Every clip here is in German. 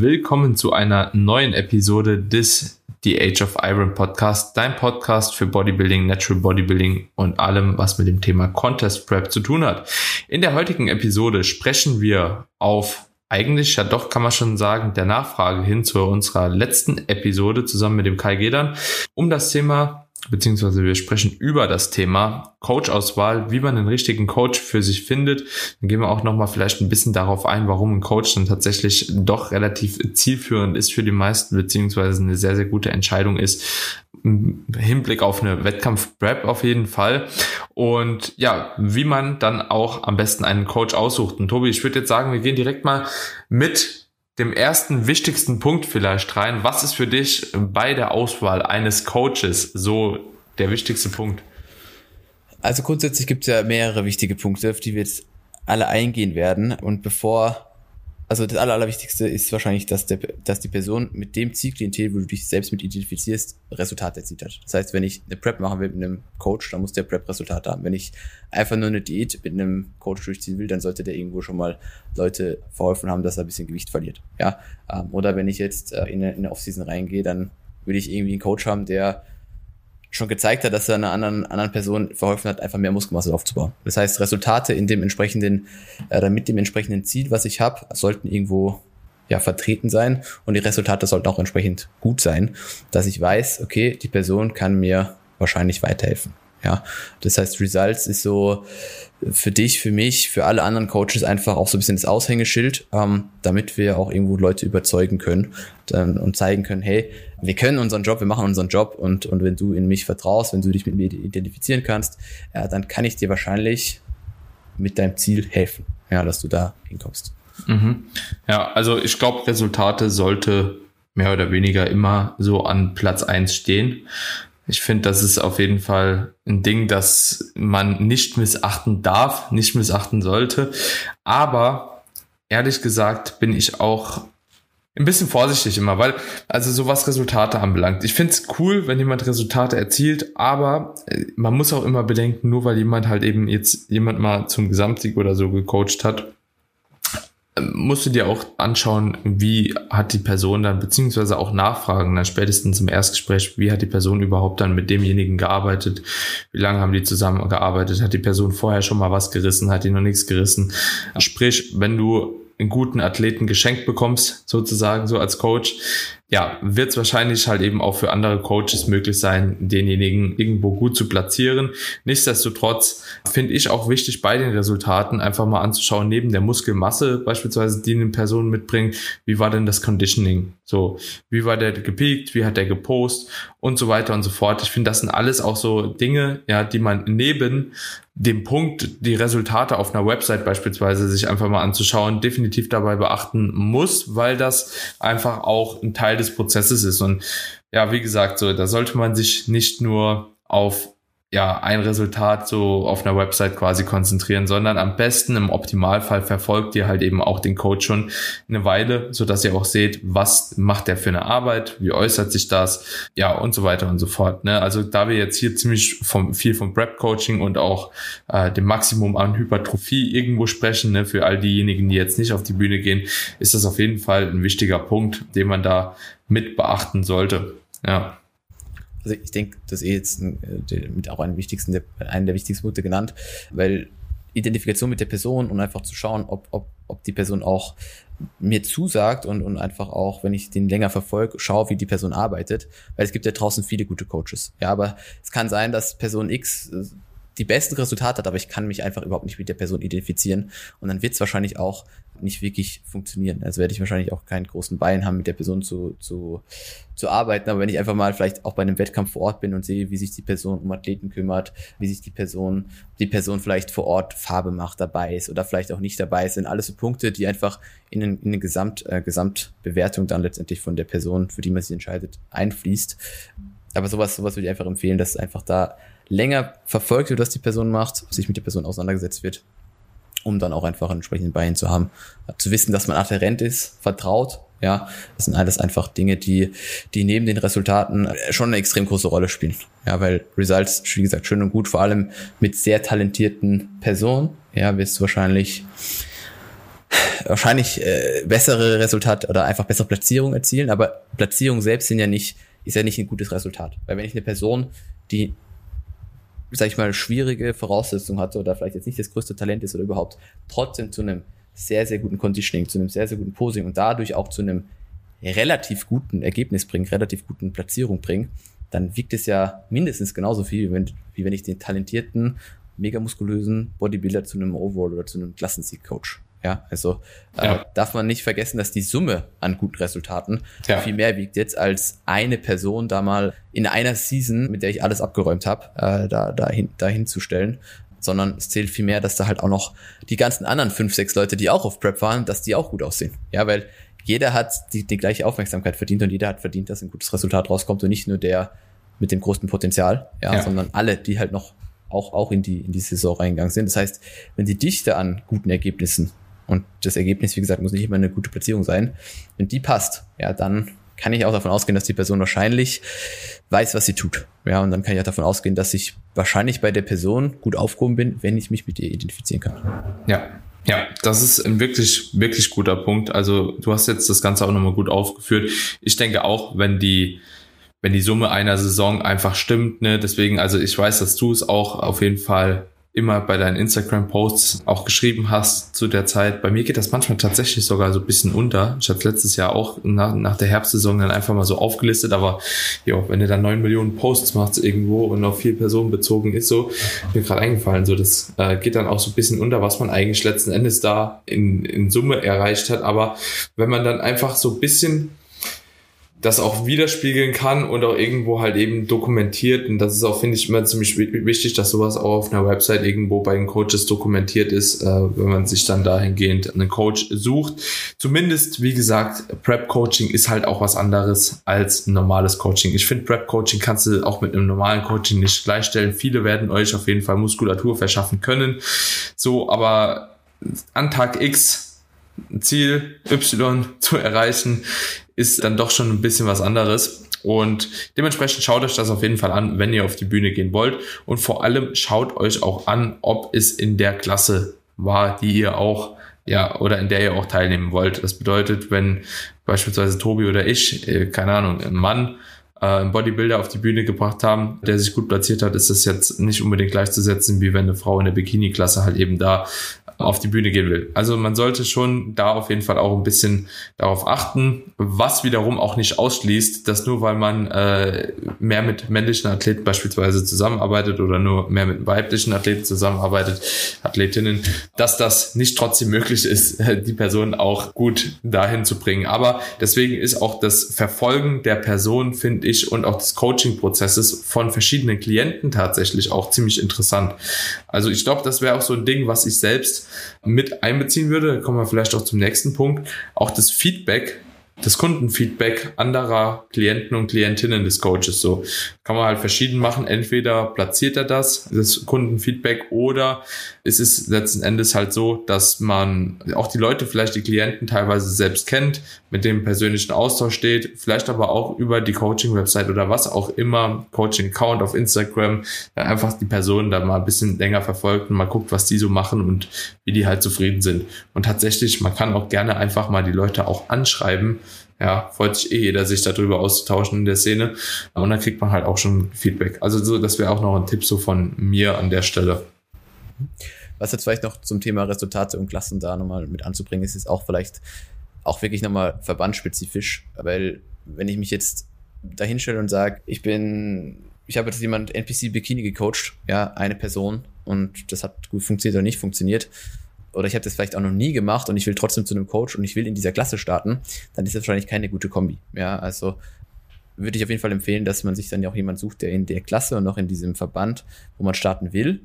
willkommen zu einer neuen Episode des The Age of Iron Podcast, dein Podcast für Bodybuilding, Natural Bodybuilding und allem, was mit dem Thema Contest Prep zu tun hat. In der heutigen Episode sprechen wir auf eigentlich ja doch kann man schon sagen, der Nachfrage hin zu unserer letzten Episode zusammen mit dem Kai Gedern um das Thema beziehungsweise wir sprechen über das Thema Coach-Auswahl, wie man den richtigen Coach für sich findet. Dann gehen wir auch nochmal vielleicht ein bisschen darauf ein, warum ein Coach dann tatsächlich doch relativ zielführend ist für die meisten, beziehungsweise eine sehr, sehr gute Entscheidung ist, im Hinblick auf eine Wettkampf-Prep auf jeden Fall. Und ja, wie man dann auch am besten einen Coach aussucht. Und Tobi, ich würde jetzt sagen, wir gehen direkt mal mit dem ersten wichtigsten Punkt vielleicht rein. Was ist für dich bei der Auswahl eines Coaches so der wichtigste Punkt? Also grundsätzlich gibt es ja mehrere wichtige Punkte, auf die wir jetzt alle eingehen werden. Und bevor also das Aller, Allerwichtigste ist wahrscheinlich, dass, der, dass die Person mit dem Zielklientel, wo du dich selbst mit identifizierst, Resultate erzielt hat. Das heißt, wenn ich eine Prep machen will mit einem Coach, dann muss der Prep Resultate haben. Wenn ich einfach nur eine Diät mit einem Coach durchziehen will, dann sollte der irgendwo schon mal Leute verholfen haben, dass er ein bisschen Gewicht verliert. Ja, ähm, oder wenn ich jetzt äh, in eine, in eine Offseason reingehe, dann will ich irgendwie einen Coach haben, der schon gezeigt hat, dass er einer anderen, anderen Person verholfen hat, einfach mehr Muskelmasse aufzubauen. Das heißt, Resultate in dem entsprechenden, äh, mit dem entsprechenden Ziel, was ich habe, sollten irgendwo ja, vertreten sein und die Resultate sollten auch entsprechend gut sein, dass ich weiß, okay, die Person kann mir wahrscheinlich weiterhelfen. Ja, das heißt, Results ist so für dich, für mich, für alle anderen Coaches einfach auch so ein bisschen das Aushängeschild, ähm, damit wir auch irgendwo Leute überzeugen können dann, und zeigen können, hey, wir können unseren Job, wir machen unseren Job und, und wenn du in mich vertraust, wenn du dich mit mir identifizieren kannst, ja, dann kann ich dir wahrscheinlich mit deinem Ziel helfen, ja, dass du da hinkommst. Mhm. Ja, also ich glaube, Resultate sollte mehr oder weniger immer so an Platz eins stehen. Ich finde, das ist auf jeden Fall ein Ding, das man nicht missachten darf, nicht missachten sollte. Aber ehrlich gesagt bin ich auch ein bisschen vorsichtig immer, weil, also so was Resultate anbelangt. Ich finde es cool, wenn jemand Resultate erzielt, aber äh, man muss auch immer bedenken, nur weil jemand halt eben jetzt jemand mal zum Gesamtsieg oder so gecoacht hat, musst du dir auch anschauen, wie hat die Person dann, beziehungsweise auch nachfragen, dann spätestens im Erstgespräch, wie hat die Person überhaupt dann mit demjenigen gearbeitet, wie lange haben die zusammengearbeitet, hat die Person vorher schon mal was gerissen, hat die noch nichts gerissen. Sprich, wenn du einen guten Athleten geschenkt bekommst, sozusagen so als Coach, ja, wird es wahrscheinlich halt eben auch für andere Coaches möglich sein, denjenigen irgendwo gut zu platzieren. Nichtsdestotrotz finde ich auch wichtig, bei den Resultaten einfach mal anzuschauen, neben der Muskelmasse beispielsweise, die eine Person mitbringt, wie war denn das Conditioning? So, wie war der gepiekt, wie hat der gepost und so weiter und so fort. Ich finde, das sind alles auch so Dinge, ja, die man neben dem Punkt, die Resultate auf einer Website beispielsweise sich einfach mal anzuschauen, definitiv dabei beachten muss, weil das einfach auch ein Teil des Prozesses ist. Und ja, wie gesagt, so, da sollte man sich nicht nur auf ja, ein Resultat so auf einer Website quasi konzentrieren, sondern am besten im Optimalfall verfolgt ihr halt eben auch den Code schon eine Weile, so dass ihr auch seht, was macht der für eine Arbeit, wie äußert sich das, ja, und so weiter und so fort. Ne? Also da wir jetzt hier ziemlich vom, viel vom Prep-Coaching und auch äh, dem Maximum an Hypertrophie irgendwo sprechen, ne, für all diejenigen, die jetzt nicht auf die Bühne gehen, ist das auf jeden Fall ein wichtiger Punkt, den man da mit beachten sollte. Ja. Also ich denke, das ist eh jetzt äh, mit auch einen wichtigsten, der, einen der wichtigsten Punkte genannt, weil Identifikation mit der Person und einfach zu schauen, ob, ob, ob die Person auch mir zusagt und, und einfach auch, wenn ich den länger verfolge, schaue, wie die Person arbeitet, weil es gibt ja draußen viele gute Coaches. Ja, aber es kann sein, dass Person X äh, die besten Resultate hat, aber ich kann mich einfach überhaupt nicht mit der Person identifizieren. Und dann wird es wahrscheinlich auch nicht wirklich funktionieren. Also werde ich wahrscheinlich auch keinen großen Bein haben, mit der Person zu, zu, zu arbeiten. Aber wenn ich einfach mal vielleicht auch bei einem Wettkampf vor Ort bin und sehe, wie sich die Person um Athleten kümmert, wie sich die Person, die Person vielleicht vor Ort Farbe macht, dabei ist oder vielleicht auch nicht dabei ist, sind alles so Punkte, die einfach in, in eine Gesamt, äh, Gesamtbewertung dann letztendlich von der Person, für die man sich entscheidet, einfließt. Aber sowas, sowas würde ich einfach empfehlen, dass einfach da länger verfolgt wird, was die Person macht, sich mit der Person auseinandergesetzt wird, um dann auch einfach einen entsprechenden Bein zu haben. Zu wissen, dass man adherent ist, vertraut, ja, das sind alles einfach Dinge, die, die neben den Resultaten schon eine extrem große Rolle spielen. Ja, weil Results, wie gesagt, schön und gut, vor allem mit sehr talentierten Personen, ja, wirst du wahrscheinlich wahrscheinlich äh, bessere Resultate oder einfach bessere Platzierung erzielen, aber Platzierung selbst sind ja nicht, ist ja nicht ein gutes Resultat. Weil wenn ich eine Person, die, sag ich mal, schwierige Voraussetzungen hatte oder vielleicht jetzt nicht das größte Talent ist oder überhaupt, trotzdem zu einem sehr, sehr guten Conditioning, zu einem sehr, sehr guten Posing und dadurch auch zu einem relativ guten Ergebnis bringt, relativ guten Platzierung bringt, dann wiegt es ja mindestens genauso viel, wie wenn, wie wenn ich den talentierten, mega muskulösen Bodybuilder zu einem Overall oder zu einem Klassensieg-Coach. Ja, also äh, ja. darf man nicht vergessen, dass die Summe an guten Resultaten ja. viel mehr wiegt jetzt als eine Person da mal in einer Season, mit der ich alles abgeräumt habe, äh, da dahin dahin zu stellen, sondern es zählt viel mehr, dass da halt auch noch die ganzen anderen fünf, sechs Leute, die auch auf Prep waren, dass die auch gut aussehen. Ja, weil jeder hat die, die gleiche Aufmerksamkeit verdient und jeder hat verdient, dass ein gutes Resultat rauskommt und nicht nur der mit dem größten Potenzial, ja, ja. sondern alle, die halt noch auch, auch in die, in die Saison reingegangen sind. Das heißt, wenn die Dichte an guten Ergebnissen und das Ergebnis, wie gesagt, muss nicht immer eine gute Platzierung sein, wenn die passt, ja, dann kann ich auch davon ausgehen, dass die Person wahrscheinlich weiß, was sie tut. Ja, und dann kann ich auch davon ausgehen, dass ich wahrscheinlich bei der Person gut aufgehoben bin, wenn ich mich mit ihr identifizieren kann. Ja, ja, das ist ein wirklich, wirklich guter Punkt. Also du hast jetzt das Ganze auch nochmal gut aufgeführt. Ich denke auch, wenn die, wenn die Summe einer Saison einfach stimmt, ne, deswegen, also ich weiß, dass du es auch auf jeden Fall immer bei deinen Instagram-Posts auch geschrieben hast zu der Zeit. Bei mir geht das manchmal tatsächlich sogar so ein bisschen unter. Ich habe letztes Jahr auch nach, nach der Herbstsaison dann einfach mal so aufgelistet, aber ja, wenn du dann neun Millionen Posts machst irgendwo und auf vier Personen bezogen ist, so, mir gerade eingefallen, so das äh, geht dann auch so ein bisschen unter, was man eigentlich letzten Endes da in, in Summe erreicht hat. Aber wenn man dann einfach so ein bisschen das auch widerspiegeln kann und auch irgendwo halt eben dokumentiert. Und das ist auch, finde ich, immer ziemlich wichtig, dass sowas auch auf einer Website irgendwo bei den Coaches dokumentiert ist, äh, wenn man sich dann dahingehend einen Coach sucht. Zumindest, wie gesagt, Prep-Coaching ist halt auch was anderes als normales Coaching. Ich finde, Prep-Coaching kannst du auch mit einem normalen Coaching nicht gleichstellen. Viele werden euch auf jeden Fall Muskulatur verschaffen können. So, aber an Tag X Ziel Y zu erreichen, ist dann doch schon ein bisschen was anderes. Und dementsprechend schaut euch das auf jeden Fall an, wenn ihr auf die Bühne gehen wollt. Und vor allem schaut euch auch an, ob es in der Klasse war, die ihr auch, ja, oder in der ihr auch teilnehmen wollt. Das bedeutet, wenn beispielsweise Tobi oder ich, äh, keine Ahnung, ein Mann, äh, einen Bodybuilder auf die Bühne gebracht haben, der sich gut platziert hat, ist das jetzt nicht unbedingt gleichzusetzen, wie wenn eine Frau in der Bikini-Klasse halt eben da auf die Bühne gehen will. Also man sollte schon da auf jeden Fall auch ein bisschen darauf achten, was wiederum auch nicht ausschließt, dass nur weil man äh, mehr mit männlichen Athleten beispielsweise zusammenarbeitet oder nur mehr mit weiblichen Athleten zusammenarbeitet, Athletinnen, dass das nicht trotzdem möglich ist, die Person auch gut dahin zu bringen. Aber deswegen ist auch das Verfolgen der Person, finde ich, und auch des Coaching-Prozesses von verschiedenen Klienten tatsächlich auch ziemlich interessant. Also ich glaube, das wäre auch so ein Ding, was ich selbst mit einbeziehen würde. Da kommen wir vielleicht auch zum nächsten Punkt. Auch das Feedback das Kundenfeedback anderer Klienten und Klientinnen des Coaches. So kann man halt verschieden machen. Entweder platziert er das, das Kundenfeedback, oder es ist letzten Endes halt so, dass man auch die Leute, vielleicht die Klienten teilweise selbst kennt, mit dem persönlichen Austausch steht, vielleicht aber auch über die Coaching-Website oder was auch immer, Coaching-Account auf Instagram, einfach die Person da mal ein bisschen länger verfolgt und mal guckt, was die so machen und wie die halt zufrieden sind. Und tatsächlich, man kann auch gerne einfach mal die Leute auch anschreiben, ja, freut sich eh jeder, sich darüber auszutauschen in der Szene. Und dann kriegt man halt auch schon Feedback. Also so, das wäre auch noch ein Tipp so von mir an der Stelle. Was jetzt vielleicht noch zum Thema Resultate und Klassen da nochmal mit anzubringen ist, ist auch vielleicht auch wirklich nochmal verbandspezifisch, weil wenn ich mich jetzt dahinstelle und sage, ich bin, ich habe jetzt jemand NPC Bikini gecoacht, ja, eine Person und das hat gut funktioniert oder nicht funktioniert, oder ich habe das vielleicht auch noch nie gemacht und ich will trotzdem zu einem Coach und ich will in dieser Klasse starten, dann ist das wahrscheinlich keine gute Kombi. Ja, also würde ich auf jeden Fall empfehlen, dass man sich dann ja auch jemand sucht, der in der Klasse und auch in diesem Verband, wo man starten will,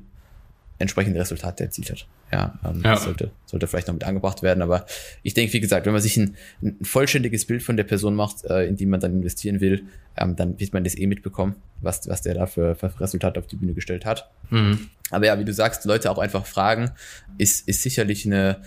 entsprechende Resultate erzielt hat. Ja, ähm, ja. Das sollte, sollte vielleicht noch mit angebracht werden. Aber ich denke, wie gesagt, wenn man sich ein, ein vollständiges Bild von der Person macht, äh, in die man dann investieren will, ähm, dann wird man das eh mitbekommen, was, was der da für, für Resultate auf die Bühne gestellt hat. Mhm. Aber ja, wie du sagst, Leute auch einfach fragen, ist, ist sicherlich eine,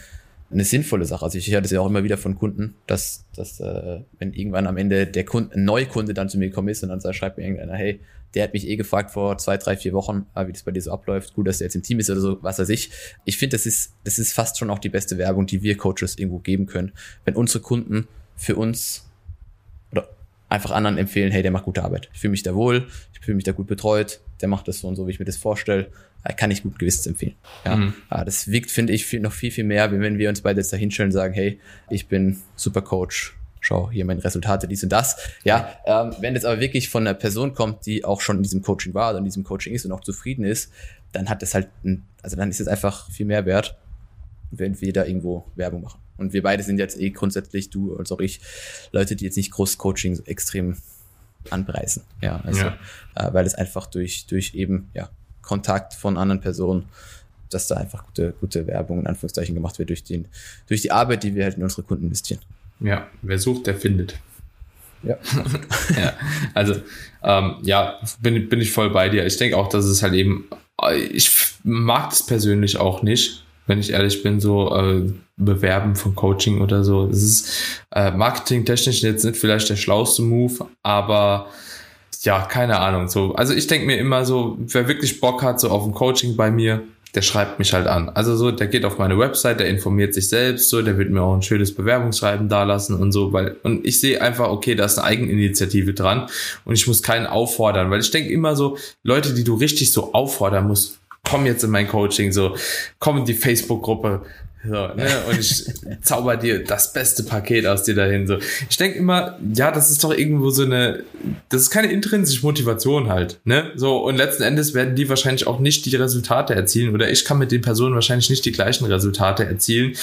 eine sinnvolle Sache. Also ich höre das ja auch immer wieder von Kunden, dass, dass äh, wenn irgendwann am Ende der Kunde, ein Neukunde dann zu mir gekommen ist und dann schreibt mir irgendeiner, hey, der hat mich eh gefragt vor zwei, drei, vier Wochen, ah, wie das bei dir so abläuft, gut, dass der jetzt im Team ist oder so, was weiß ich. Ich finde, das ist, das ist fast schon auch die beste Werbung, die wir Coaches irgendwo geben können. Wenn unsere Kunden für uns oder einfach anderen empfehlen, hey, der macht gute Arbeit. Ich fühle mich da wohl, ich fühle mich da gut betreut, der macht das so und so, wie ich mir das vorstelle, äh, kann ich gut Gewissens empfehlen. Ja, mhm. Ah, das wiegt, finde ich, noch viel, viel mehr, wenn wir uns beide jetzt da hinstellen und sagen, hey, ich bin super Coach, schau hier meine Resultate, dies und das. Ja, ähm, wenn es aber wirklich von einer Person kommt, die auch schon in diesem Coaching war oder in diesem Coaching ist und auch zufrieden ist, dann hat es halt, ein, also dann ist es einfach viel mehr wert, wenn wir da irgendwo Werbung machen. Und wir beide sind jetzt eh grundsätzlich, du und auch ich, Leute, die jetzt nicht groß Coaching extrem anpreisen. Ja, also, ja. Äh, weil es einfach durch, durch eben, ja, Kontakt von anderen Personen dass da einfach gute, gute Werbung in Anführungszeichen gemacht wird durch, den, durch die Arbeit, die wir halt in unsere Kunden investieren. Ja, wer sucht, der findet. Ja. ja. Also, ähm, ja, bin, bin ich voll bei dir. Ich denke auch, dass es halt eben, ich mag es persönlich auch nicht, wenn ich ehrlich bin, so äh, Bewerben von Coaching oder so. Es ist äh, marketingtechnisch jetzt nicht vielleicht der schlauste Move, aber ja, keine Ahnung. So, also ich denke mir immer so, wer wirklich Bock hat, so auf ein Coaching bei mir, der schreibt mich halt an. Also so, der geht auf meine Website, der informiert sich selbst, so, der wird mir auch ein schönes Bewerbungsschreiben dalassen und so, weil, und ich sehe einfach, okay, da ist eine Eigeninitiative dran und ich muss keinen auffordern, weil ich denke immer so, Leute, die du richtig so auffordern musst, komm jetzt in mein Coaching, so, komm in die Facebook-Gruppe, so, ne? Und ich zauber dir das beste Paket aus dir dahin. So. Ich denke immer, ja, das ist doch irgendwo so eine, das ist keine intrinsische Motivation halt. Ne? So, und letzten Endes werden die wahrscheinlich auch nicht die Resultate erzielen. Oder ich kann mit den Personen wahrscheinlich nicht die gleichen Resultate erzielen,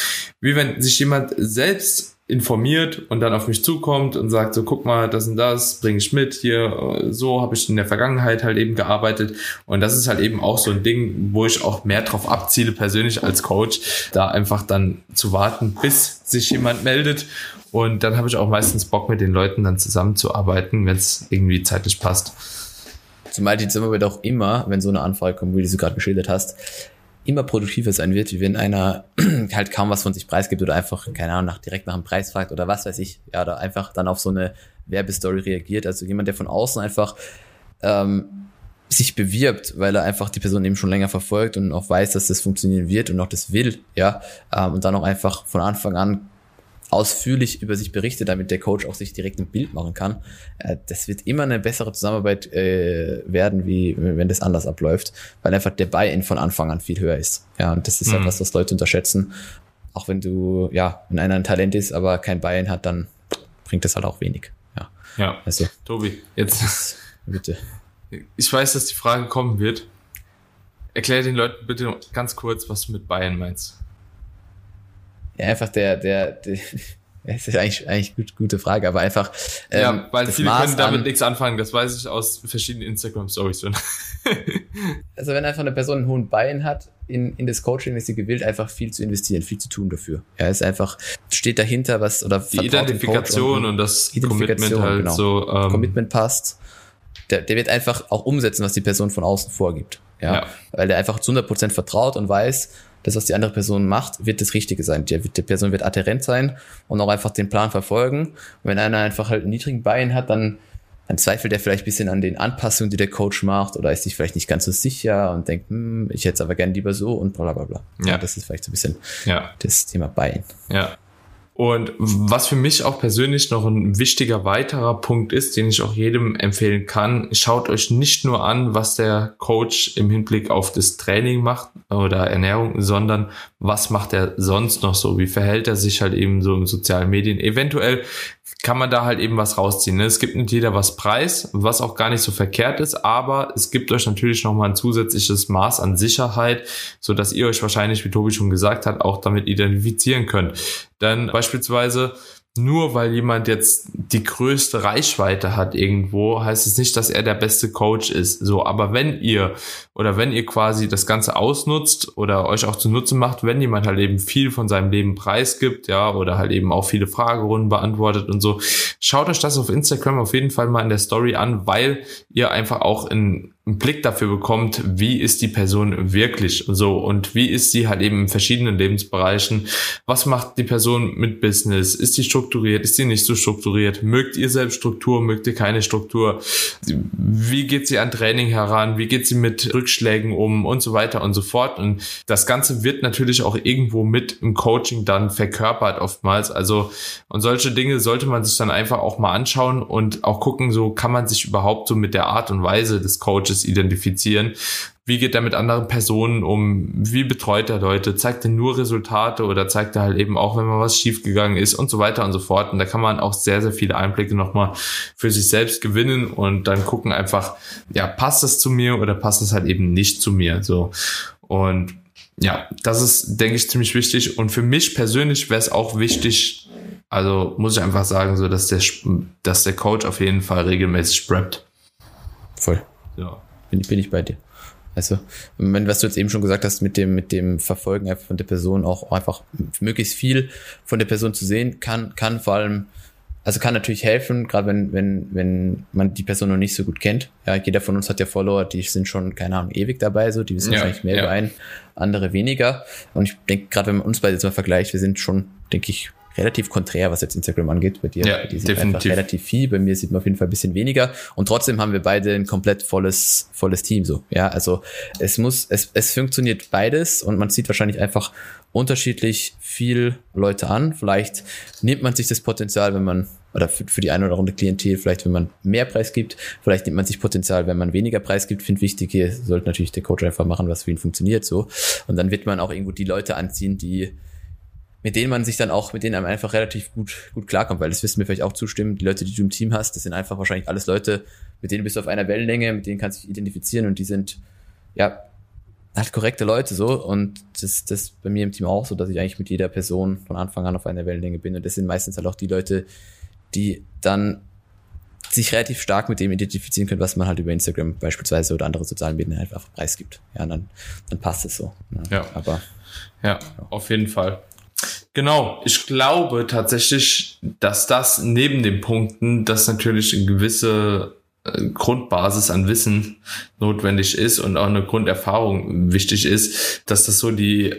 wie wenn sich jemand selbst informiert und dann auf mich zukommt und sagt so, guck mal, das und das bringe ich mit, hier, so habe ich in der Vergangenheit halt eben gearbeitet und das ist halt eben auch so ein Ding, wo ich auch mehr drauf abziele, persönlich als Coach, da einfach dann zu warten, bis sich jemand meldet und dann habe ich auch meistens Bock mit den Leuten dann zusammenzuarbeiten, wenn es irgendwie zeitlich passt. Zumal die Zusammenarbeit auch immer, wenn so eine Anfrage kommt, wie du sie gerade geschildert hast, immer produktiver sein wird, wie wenn einer halt kaum was von sich preisgibt oder einfach, keine Ahnung, nach, direkt nach dem Preis fragt oder was weiß ich, ja, oder einfach dann auf so eine Werbestory reagiert. Also jemand, der von außen einfach ähm, sich bewirbt, weil er einfach die Person eben schon länger verfolgt und auch weiß, dass das funktionieren wird und auch das will, ja, ähm, und dann auch einfach von Anfang an ausführlich über sich berichtet, damit der Coach auch sich direkt ein Bild machen kann. Äh, das wird immer eine bessere Zusammenarbeit äh, werden, wie wenn das anders abläuft, weil einfach der Buy-in von Anfang an viel höher ist. Ja, und das ist mhm. etwas, was Leute unterschätzen. Auch wenn du, ja, wenn einer ein Talent ist, aber kein Buy-in hat, dann bringt das halt auch wenig. Ja. Ja. Also, Tobi, jetzt. Bitte. Ich weiß, dass die Frage kommen wird. Erklär den Leuten bitte ganz kurz, was du mit Bayern meinst. Ja, einfach der, der, der das ist eigentlich, eigentlich gut, gute Frage, aber einfach. Ähm, ja, weil viele Maß können damit an, nichts anfangen, das weiß ich aus verschiedenen Instagram-Stories schon. also wenn einfach eine Person einen hohen Bein hat, in, in das Coaching ist sie gewillt, einfach viel zu investieren, viel zu tun dafür. Ja, ist einfach, steht dahinter was oder Die Identifikation und, und, das Commitment halt genau. so. Ähm, Commitment passt. Der, der wird einfach auch umsetzen, was die Person von außen vorgibt. Ja, ja. weil der einfach zu 100% vertraut und weiß, das, was die andere Person macht, wird das Richtige sein. Die, die Person wird adherent sein und auch einfach den Plan verfolgen. Und wenn einer einfach halt einen niedrigen Bein hat, dann, dann zweifelt er vielleicht ein bisschen an den Anpassungen, die der Coach macht oder ist sich vielleicht nicht ganz so sicher und denkt, hm, ich hätte es aber gern lieber so und bla bla bla. Ja. ja das ist vielleicht so ein bisschen ja. das Thema Bein. Ja. Und was für mich auch persönlich noch ein wichtiger weiterer Punkt ist, den ich auch jedem empfehlen kann, schaut euch nicht nur an, was der Coach im Hinblick auf das Training macht oder Ernährung, sondern was macht er sonst noch so? Wie verhält er sich halt eben so in sozialen Medien? Eventuell kann man da halt eben was rausziehen. Ne? Es gibt nicht jeder was preis, was auch gar nicht so verkehrt ist, aber es gibt euch natürlich nochmal ein zusätzliches Maß an Sicherheit, so dass ihr euch wahrscheinlich, wie Tobi schon gesagt hat, auch damit identifizieren könnt. Denn beispielsweise nur weil jemand jetzt die größte Reichweite hat irgendwo, heißt es nicht, dass er der beste Coach ist. So, aber wenn ihr oder wenn ihr quasi das Ganze ausnutzt oder euch auch zu Nutzen macht, wenn jemand halt eben viel von seinem Leben preisgibt, ja, oder halt eben auch viele Fragerunden beantwortet und so, schaut euch das auf Instagram auf jeden Fall mal in der Story an, weil ihr einfach auch in einen Blick dafür bekommt, wie ist die Person wirklich so und wie ist sie halt eben in verschiedenen Lebensbereichen. Was macht die Person mit Business? Ist sie strukturiert? Ist sie nicht so strukturiert? Mögt ihr selbst Struktur? Mögt ihr keine Struktur? Wie geht sie an Training heran? Wie geht sie mit Rückschlägen um und so weiter und so fort? Und das Ganze wird natürlich auch irgendwo mit im Coaching dann verkörpert oftmals. Also, und solche Dinge sollte man sich dann einfach auch mal anschauen und auch gucken, so kann man sich überhaupt so mit der Art und Weise des Coaches identifizieren. Wie geht er mit anderen Personen um? Wie betreut er Leute? Zeigt er nur Resultate oder zeigt er halt eben auch, wenn mal was schiefgegangen ist und so weiter und so fort. Und da kann man auch sehr, sehr viele Einblicke nochmal für sich selbst gewinnen und dann gucken einfach, ja, passt das zu mir oder passt das halt eben nicht zu mir? So. Und ja, das ist, denke ich, ziemlich wichtig. Und für mich persönlich wäre es auch wichtig, also muss ich einfach sagen, so dass der, dass der Coach auf jeden Fall regelmäßig preppt. Voll. Ja. Bin, bin ich bei dir. Also, was du jetzt eben schon gesagt hast, mit dem, mit dem Verfolgen von der Person auch einfach möglichst viel von der Person zu sehen, kann, kann vor allem, also kann natürlich helfen, gerade wenn, wenn, wenn man die Person noch nicht so gut kennt. Ja, jeder von uns hat ja Follower, die sind schon, keine Ahnung, ewig dabei, so, die wissen ja, wahrscheinlich mehr ja. über einen, andere weniger. Und ich denke, gerade wenn man uns beide jetzt mal vergleicht, wir sind schon, denke ich, relativ konträr, was jetzt Instagram angeht. Bei dir, ja, bei dir sieht definitiv. einfach relativ viel, bei mir sieht man auf jeden Fall ein bisschen weniger. Und trotzdem haben wir beide ein komplett volles, volles Team. So, ja, also es muss, es, es funktioniert beides und man sieht wahrscheinlich einfach unterschiedlich viel Leute an. Vielleicht nimmt man sich das Potenzial, wenn man oder für, für die eine oder andere Klientel, vielleicht wenn man mehr Preis gibt, vielleicht nimmt man sich Potenzial, wenn man weniger Preis gibt. Finde wichtig, hier sollte natürlich der Coach einfach machen, was für ihn funktioniert so. Und dann wird man auch irgendwo die Leute anziehen, die mit denen man sich dann auch, mit denen man einfach relativ gut, gut klarkommt, weil das wissen wir vielleicht auch zustimmen, die Leute, die du im Team hast, das sind einfach wahrscheinlich alles Leute, mit denen bist du auf einer Wellenlänge, mit denen kannst du dich identifizieren und die sind, ja, halt korrekte Leute so und das, das bei mir im Team auch so, dass ich eigentlich mit jeder Person von Anfang an auf einer Wellenlänge bin und das sind meistens halt auch die Leute, die dann sich relativ stark mit dem identifizieren können, was man halt über Instagram beispielsweise oder andere sozialen Medien halt einfach preisgibt. Ja, dann, dann passt es so. Ne? ja. aber ja, auf jeden Fall. Genau, ich glaube tatsächlich, dass das neben den Punkten, dass natürlich eine gewisse äh, Grundbasis an Wissen notwendig ist und auch eine Grunderfahrung wichtig ist, dass das so die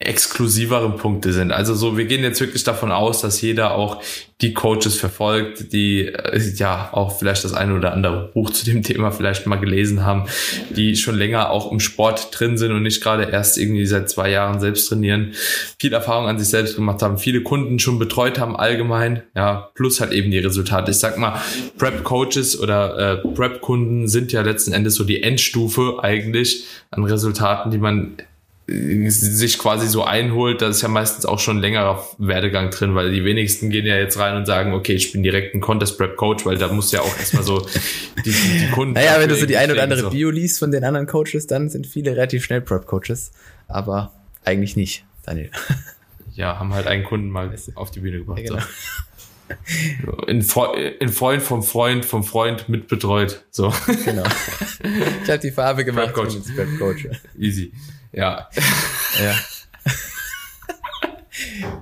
exklusiveren Punkte sind. Also so, wir gehen jetzt wirklich davon aus, dass jeder auch die Coaches verfolgt, die äh, ja auch vielleicht das eine oder andere Buch zu dem Thema vielleicht mal gelesen haben, die schon länger auch im Sport drin sind und nicht gerade erst irgendwie seit zwei Jahren selbst trainieren, viel Erfahrung an sich selbst gemacht haben, viele Kunden schon betreut haben allgemein, ja, plus halt eben die Resultate. Ich sag mal, Prep-Coaches oder äh, Prep-Kunden sind ja letzten Endes so die Endstufe eigentlich an Resultaten, die man sich quasi so einholt, da ist ja meistens auch schon ein längerer Werdegang drin, weil die wenigsten gehen ja jetzt rein und sagen, okay, ich bin direkt ein Contest Prep Coach, weil da muss ja auch erstmal so die, die Kunden. Naja, wenn du so die ein oder andere so. Bio liest von den anderen Coaches, dann sind viele relativ schnell Prep Coaches, aber eigentlich nicht, Daniel. Ja, haben halt einen Kunden mal auf die Bühne gebracht. Ja, genau. so. In, in, Freund vom Freund vom Freund mitbetreut. So. Genau. Ich habe die Farbe gemacht. Prep Coach. Prep Coach. Easy. Ja. Ja.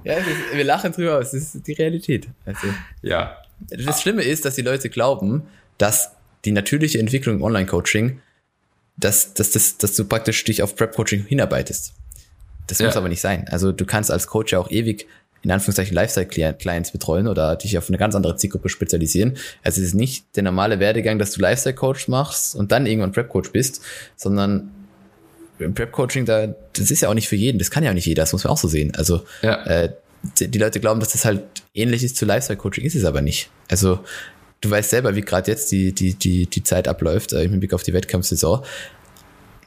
ja, ist, wir lachen drüber, aber es ist die Realität. Also, ja. Das Schlimme ist, dass die Leute glauben, dass die natürliche Entwicklung im Online-Coaching, dass, dass, dass, dass du praktisch dich auf Prep-Coaching hinarbeitest. Das ja. muss aber nicht sein. Also du kannst als Coach ja auch ewig in Anführungszeichen Lifestyle-Clients betreuen oder dich auf eine ganz andere Zielgruppe spezialisieren. Also es ist nicht der normale Werdegang, dass du Lifestyle-Coach machst und dann irgendwann Prep-Coach bist, sondern im Prep-Coaching, da, das ist ja auch nicht für jeden, das kann ja auch nicht jeder, das muss man auch so sehen. Also ja. äh, die, die Leute glauben, dass das halt ähnlich ist zu Lifestyle-Coaching, ist es aber nicht. Also du weißt selber, wie gerade jetzt die, die, die, die Zeit abläuft, äh, im Blick auf die Wettkampfsaison.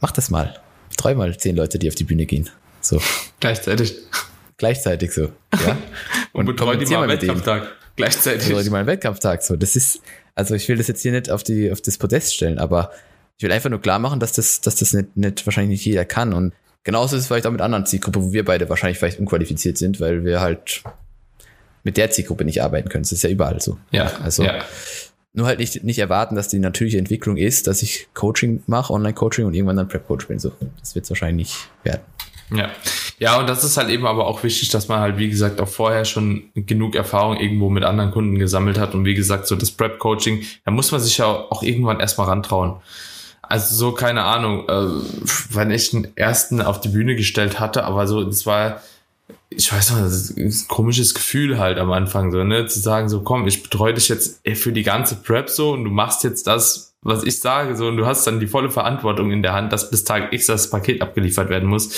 Mach das mal. Treu mal zehn Leute, die auf die Bühne gehen. So. Gleichzeitig. Gleichzeitig so. Ja. Und, und betreue die mal einen Wettkampftag. Gleichzeitig. Betreue die mal einen Wettkampftag. So, das ist, also ich will das jetzt hier nicht auf die, auf das Podest stellen, aber ich will einfach nur klar machen, dass das, dass das nicht, nicht wahrscheinlich nicht jeder kann. Und genauso ist es vielleicht auch mit anderen Zielgruppen, wo wir beide wahrscheinlich vielleicht unqualifiziert sind, weil wir halt mit der Zielgruppe nicht arbeiten können. Das ist ja überall so. Ja. Also ja. nur halt nicht, nicht erwarten, dass die natürliche Entwicklung ist, dass ich Coaching mache, Online-Coaching und irgendwann dann Prep-Coach bin. So, das wird es wahrscheinlich nicht werden. Ja. Ja, und das ist halt eben aber auch wichtig, dass man halt, wie gesagt, auch vorher schon genug Erfahrung irgendwo mit anderen Kunden gesammelt hat. Und wie gesagt, so das Prep-Coaching, da muss man sich ja auch irgendwann erstmal rantrauen. also so keine Ahnung, äh, wenn ich den ersten auf die Bühne gestellt hatte, aber so, das war, ich weiß noch, das ist ein komisches Gefühl halt am Anfang, so, ne, zu sagen, so, komm, ich betreue dich jetzt für die ganze Prep so und du machst jetzt das, was ich sage, so, und du hast dann die volle Verantwortung in der Hand, dass bis Tag X das Paket abgeliefert werden muss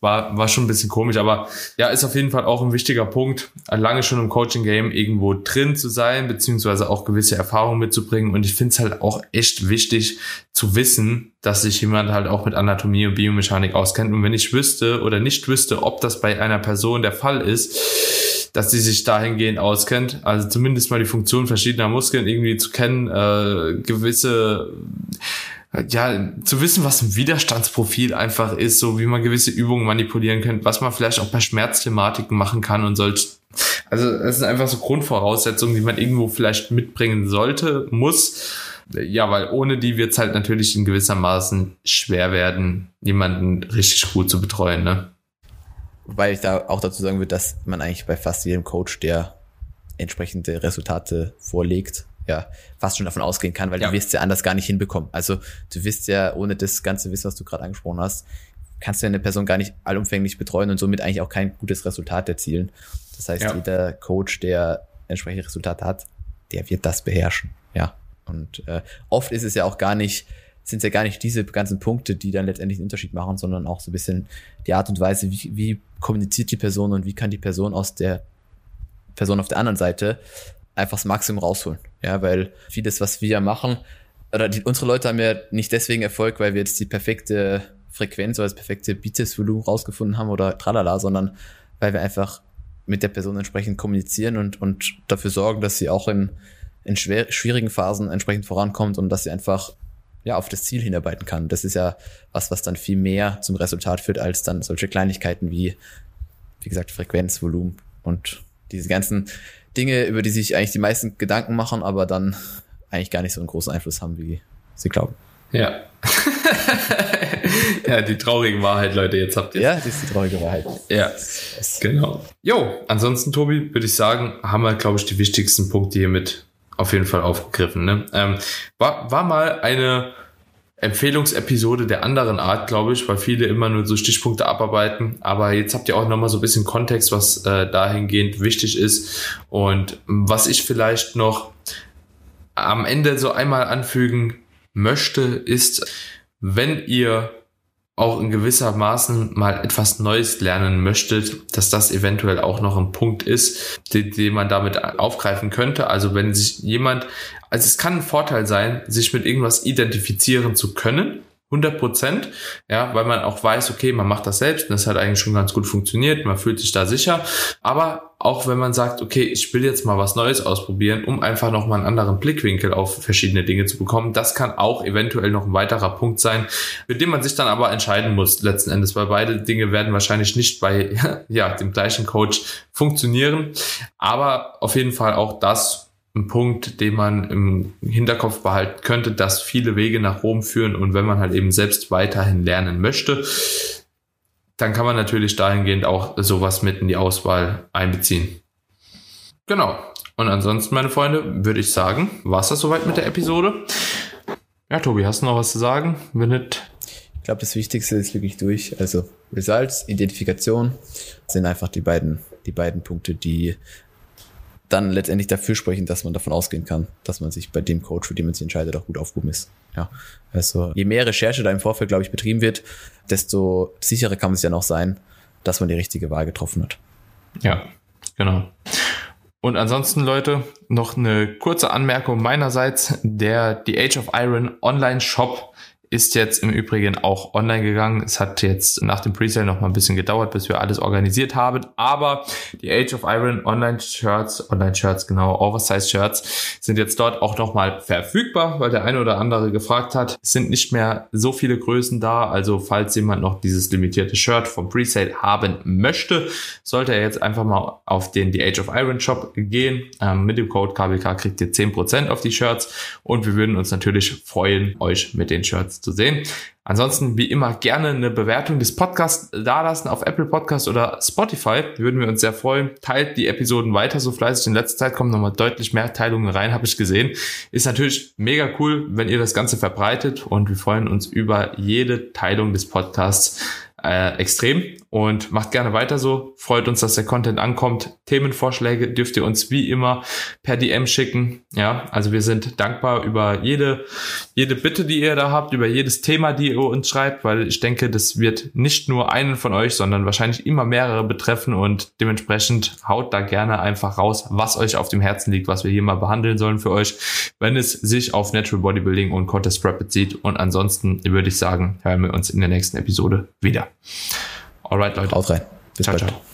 war, war schon ein bisschen komisch, aber ja, ist auf jeden Fall auch ein wichtiger Punkt, lange schon im Coaching-Game irgendwo drin zu sein, beziehungsweise auch gewisse Erfahrungen mitzubringen. Und ich finde es halt auch echt wichtig zu wissen, dass sich jemand halt auch mit Anatomie und Biomechanik auskennt. Und wenn ich wüsste oder nicht wüsste, ob das bei einer Person der Fall ist, dass sie sich dahingehend auskennt, also zumindest mal die Funktion verschiedener Muskeln irgendwie zu kennen, äh, gewisse ja, zu wissen, was ein Widerstandsprofil einfach ist, so wie man gewisse Übungen manipulieren kann, was man vielleicht auch bei Schmerzthematiken machen kann und solch. Also es sind einfach so Grundvoraussetzungen, die man irgendwo vielleicht mitbringen sollte, muss. Ja, weil ohne die wird es halt natürlich in gewissermaßen schwer werden, jemanden richtig gut zu betreuen. Ne? Wobei ich da auch dazu sagen würde, dass man eigentlich bei fast jedem Coach, der entsprechende Resultate vorlegt, ja fast schon davon ausgehen kann, weil ja. du wirst ja anders gar nicht hinbekommen. Also du wirst ja ohne das ganze Wissen, was du gerade angesprochen hast, kannst du eine Person gar nicht allumfänglich betreuen und somit eigentlich auch kein gutes Resultat erzielen. Das heißt, ja. jeder Coach, der entsprechende Resultate hat, der wird das beherrschen. Ja. Und äh, oft ist es ja auch gar nicht, sind es ja gar nicht diese ganzen Punkte, die dann letztendlich einen Unterschied machen, sondern auch so ein bisschen die Art und Weise, wie, wie kommuniziert die Person und wie kann die Person aus der Person auf der anderen Seite einfach das Maximum rausholen. Ja, weil vieles, was wir machen, oder die, unsere Leute haben ja nicht deswegen Erfolg, weil wir jetzt die perfekte Frequenz oder das perfekte Bizeps-Volumen rausgefunden haben oder tralala, sondern weil wir einfach mit der Person entsprechend kommunizieren und, und dafür sorgen, dass sie auch in, in schwer, schwierigen Phasen entsprechend vorankommt und dass sie einfach ja, auf das Ziel hinarbeiten kann. Das ist ja was, was dann viel mehr zum Resultat führt, als dann solche Kleinigkeiten wie, wie gesagt, Frequenz, Volumen und diese ganzen Dinge, über die sich eigentlich die meisten Gedanken machen, aber dann eigentlich gar nicht so einen großen Einfluss haben, wie sie glauben. Ja. ja, die traurige Wahrheit, Leute, jetzt habt ihr. Ja, das ist die traurige Wahrheit. Ja, genau. Jo, ansonsten, Tobi, würde ich sagen, haben wir, glaube ich, die wichtigsten Punkte hier mit auf jeden Fall aufgegriffen. Ne? Ähm, war, war mal eine Empfehlungsepisode der anderen Art, glaube ich, weil viele immer nur so Stichpunkte abarbeiten. Aber jetzt habt ihr auch nochmal so ein bisschen Kontext, was äh, dahingehend wichtig ist. Und was ich vielleicht noch am Ende so einmal anfügen möchte, ist, wenn ihr auch in gewisser Maßen mal etwas Neues lernen möchtet, dass das eventuell auch noch ein Punkt ist, den, den man damit aufgreifen könnte. Also wenn sich jemand, also es kann ein Vorteil sein, sich mit irgendwas identifizieren zu können, 100 Prozent, ja, weil man auch weiß, okay, man macht das selbst und das hat eigentlich schon ganz gut funktioniert, man fühlt sich da sicher, aber auch wenn man sagt, okay, ich will jetzt mal was Neues ausprobieren, um einfach nochmal einen anderen Blickwinkel auf verschiedene Dinge zu bekommen, das kann auch eventuell noch ein weiterer Punkt sein, mit dem man sich dann aber entscheiden muss letzten Endes, weil beide Dinge werden wahrscheinlich nicht bei, ja, dem gleichen Coach funktionieren, aber auf jeden Fall auch das ein Punkt, den man im Hinterkopf behalten könnte, dass viele Wege nach Rom führen und wenn man halt eben selbst weiterhin lernen möchte, dann kann man natürlich dahingehend auch sowas mit in die Auswahl einbeziehen. Genau. Und ansonsten, meine Freunde, würde ich sagen, war es das soweit mit der Episode. Ja, Tobi, hast du noch was zu sagen? Wenn nicht. Ich glaube, das Wichtigste ist wirklich durch. Also Results, Identifikation sind einfach die beiden, die beiden Punkte, die dann letztendlich dafür sprechen, dass man davon ausgehen kann, dass man sich bei dem Coach, für den man sich entscheidet, auch gut aufgehoben ist. Ja, also je mehr Recherche da im Vorfeld, glaube ich, betrieben wird, desto sicherer kann man sich dann sein, dass man die richtige Wahl getroffen hat. Ja, genau. Und ansonsten, Leute, noch eine kurze Anmerkung meinerseits. Der The Age of Iron Online Shop ist jetzt im Übrigen auch online gegangen. Es hat jetzt nach dem Presale noch mal ein bisschen gedauert, bis wir alles organisiert haben. Aber die Age of Iron Online Shirts, Online Shirts, genau, Oversize Shirts sind jetzt dort auch noch mal verfügbar, weil der eine oder andere gefragt hat. Es sind nicht mehr so viele Größen da. Also falls jemand noch dieses limitierte Shirt vom Presale haben möchte, sollte er jetzt einfach mal auf den The Age of Iron Shop gehen. Ähm, mit dem Code KBK kriegt ihr 10% auf die Shirts und wir würden uns natürlich freuen, euch mit den Shirts zu sehen. Ansonsten, wie immer, gerne eine Bewertung des Podcasts dalassen auf Apple Podcast oder Spotify. Würden wir uns sehr freuen. Teilt die Episoden weiter so fleißig. In letzter Zeit kommen nochmal deutlich mehr Teilungen rein, habe ich gesehen. Ist natürlich mega cool, wenn ihr das Ganze verbreitet und wir freuen uns über jede Teilung des Podcasts äh, extrem und macht gerne weiter so. Freut uns, dass der Content ankommt. Themenvorschläge dürft ihr uns wie immer per DM schicken. Ja, also wir sind dankbar über jede, jede Bitte, die ihr da habt, über jedes Thema, die ihr uns schreibt, weil ich denke, das wird nicht nur einen von euch, sondern wahrscheinlich immer mehrere betreffen und dementsprechend haut da gerne einfach raus, was euch auf dem Herzen liegt, was wir hier mal behandeln sollen für euch, wenn es sich auf Natural Bodybuilding und Contest Prep bezieht. Und ansonsten würde ich sagen, hören wir uns in der nächsten Episode wieder. Alright, Leute. Haut rein. Bis ciao, bald. ciao.